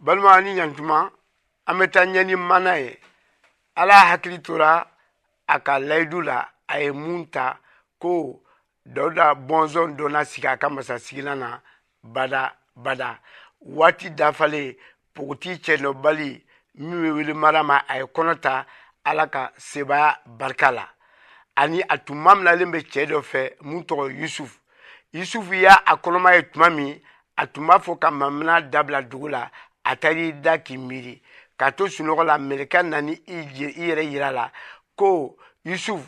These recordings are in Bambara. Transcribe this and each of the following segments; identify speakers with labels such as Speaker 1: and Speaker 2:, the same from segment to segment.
Speaker 1: balima ni ɲantuma an bɛ taa ɲɛ ni mana ye ala hakili tora a ka layidu la a ye mun ta ko dawuda bɔnsɔn donna sigi a ka masasigilan na bada bada waati dafalen pogoti cɛnɔbali min bɛ wele marama a ye kɔnɔ ta ala ka sebaya barika la ani a tun maminalen bɛ cɛɛ dɔ fɛ mun tɔgɔ yusufu yusufu y'a a kɔnɔma ye tuma min a tun b'a fɔ ka mamina dabila dugu la a taar'i da k'i miiri ka to sunɔgɔ la mɛlɛkɛ nani i yɛrɛ yira la ko yusuf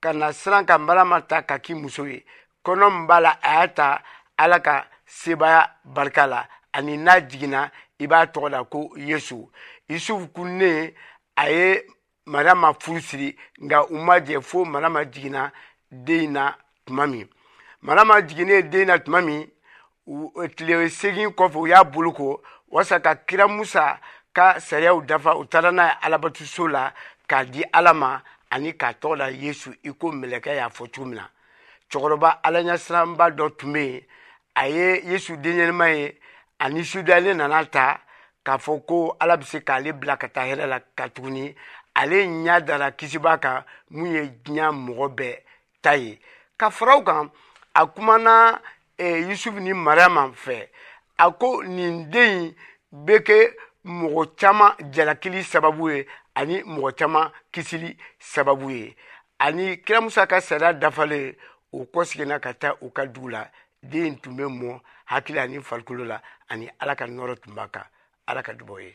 Speaker 1: ka na siran ka marama ta ka k'i muso ye kɔnɔ min b'a la a y'a ta ala ka sebaya barika la ani n'a jiginna i b'a tɔgɔ da ko yesu yusuf kun ne a ye mara ma furu siri nka u ma jɛ fo mara ma jiginna den in na tuma min mara ma jiginnen den na tuma min tile segin kɔfɛ u y'a bolo ko walasa ka kira musa ka sariyaw dafa u taara n'a ye alabatoso la k'a di ala ma ani k'a tɔgɔ la yesu i ko mɛlɛkɛ y'a fɔ cogo min na cɛkɔrɔba alaɲasiranba dɔ tun bɛ yen a ye yesu denyɛrɛma ye ani sudalen nana ta k'a fɔ ko ala bɛ se k'ale bila ka taa hɛrɛ la ka tuguni ale ɲɛ dara kisibaa kan mun ye diɲɛ mɔgɔ bɛɛ ta ye ka faraw kan a kumana eh, yusufu ni mariama fɛ a ko nin den in bɛ kɛ mɔgɔ caman jalakili sababu ye ani mɔgɔ caman kisili sababu ye ani kira musa ka sariya dafalen o kɔseginna ka taa u ka dugu la den in tun bɛ mɔ hakili ani farikolo la ani ala ka nɔrɔ tun b'a kan ala ka dubaw ye